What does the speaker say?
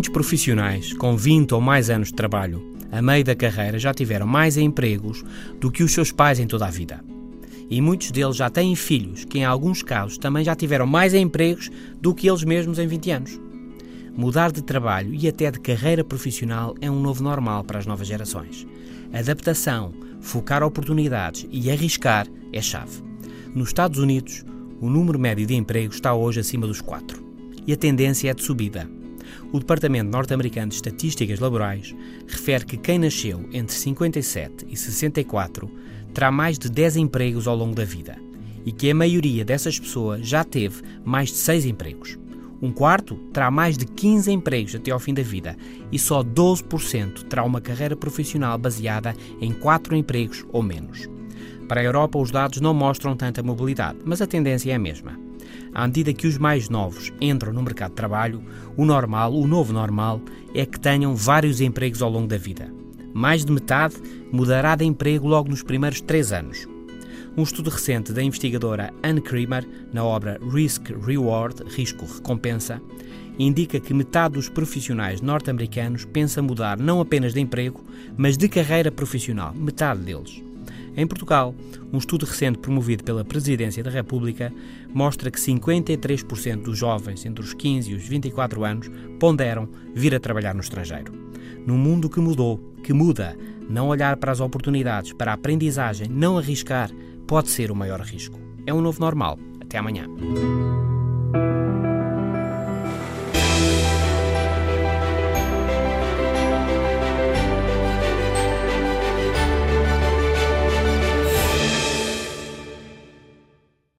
profissionais com 20 ou mais anos de trabalho, a meio da carreira, já tiveram mais empregos do que os seus pais em toda a vida. E muitos deles já têm filhos que, em alguns casos, também já tiveram mais empregos do que eles mesmos em 20 anos. Mudar de trabalho e até de carreira profissional é um novo normal para as novas gerações. Adaptação, focar oportunidades e arriscar é chave. Nos Estados Unidos, o número médio de empregos está hoje acima dos 4 e a tendência é de subida. O Departamento Norte-Americano de Estatísticas Laborais refere que quem nasceu entre 57 e 64 terá mais de 10 empregos ao longo da vida e que a maioria dessas pessoas já teve mais de 6 empregos. Um quarto terá mais de 15 empregos até ao fim da vida e só 12% terá uma carreira profissional baseada em 4 empregos ou menos. Para a Europa, os dados não mostram tanta mobilidade, mas a tendência é a mesma. À medida que os mais novos entram no mercado de trabalho, o normal, o novo normal, é que tenham vários empregos ao longo da vida. Mais de metade mudará de emprego logo nos primeiros três anos. Um estudo recente da investigadora Anne Creamer, na obra Risk Reward Risco Recompensa, indica que metade dos profissionais norte-americanos pensa mudar não apenas de emprego, mas de carreira profissional, metade deles. Em Portugal, um estudo recente promovido pela Presidência da República mostra que 53% dos jovens entre os 15 e os 24 anos ponderam vir a trabalhar no estrangeiro. Num mundo que mudou, que muda, não olhar para as oportunidades, para a aprendizagem, não arriscar, pode ser o maior risco. É um novo normal. Até amanhã.